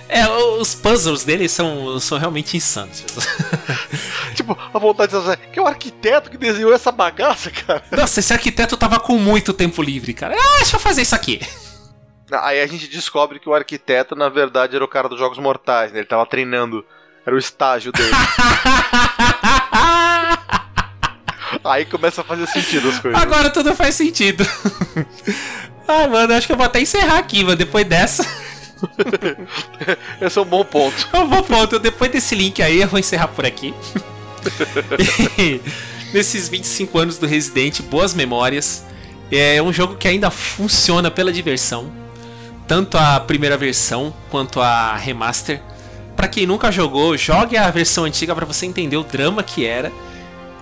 É, os puzzles dele são, são realmente insanos. Tipo, a vontade de dizer, que é o arquiteto que desenhou essa bagaça, cara. Nossa, esse arquiteto tava com muito tempo livre, cara. Ah, deixa eu fazer isso aqui. Aí a gente descobre que o arquiteto, na verdade, era o cara dos Jogos Mortais, né? Ele tava treinando. Era o estágio dele. Aí começa a fazer sentido as coisas. Agora tudo faz sentido. Ai, mano, acho que eu vou até encerrar aqui, mano. Depois dessa. Esse é um bom ponto. Eu vou ponto. Depois desse link aí, eu vou encerrar por aqui. Nesses 25 anos do Resident, boas memórias. É um jogo que ainda funciona pela diversão. Tanto a primeira versão quanto a remaster. Pra quem nunca jogou, jogue a versão antiga pra você entender o drama que era.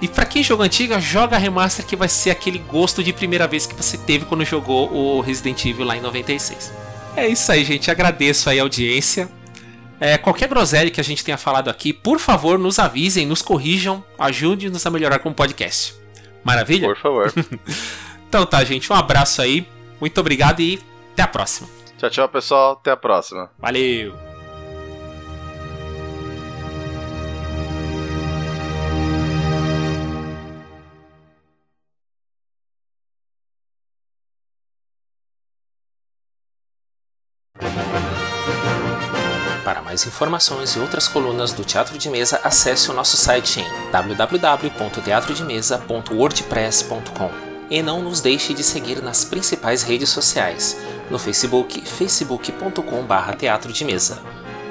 E pra quem jogou a antiga, joga a remaster que vai ser aquele gosto de primeira vez que você teve quando jogou o Resident Evil lá em 96. É isso aí, gente. Agradeço aí a audiência. É, qualquer groselha que a gente tenha falado aqui, por favor, nos avisem, nos corrijam, ajude-nos a melhorar com o podcast. Maravilha? Por favor. Então tá, gente. Um abraço aí. Muito obrigado e até a próxima. Tchau, tchau, pessoal. Até a próxima. Valeu! Mais informações e outras colunas do Teatro de Mesa, acesse o nosso site em www.teatrodemesa.wordpress.com. E não nos deixe de seguir nas principais redes sociais, no Facebook, facebook.com.br teatro de mesa,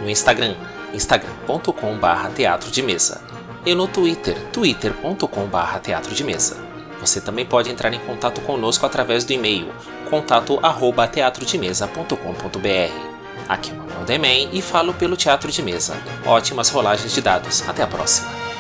no Instagram, instagram.com.br teatro de mesa e no Twitter, twitter.com.br teatro de mesa. Você também pode entrar em contato conosco através do e-mail contato@teatrodemesa.com.br. Aqui é o Manuel Demen e falo pelo Teatro de Mesa. Ótimas rolagens de dados. Até a próxima.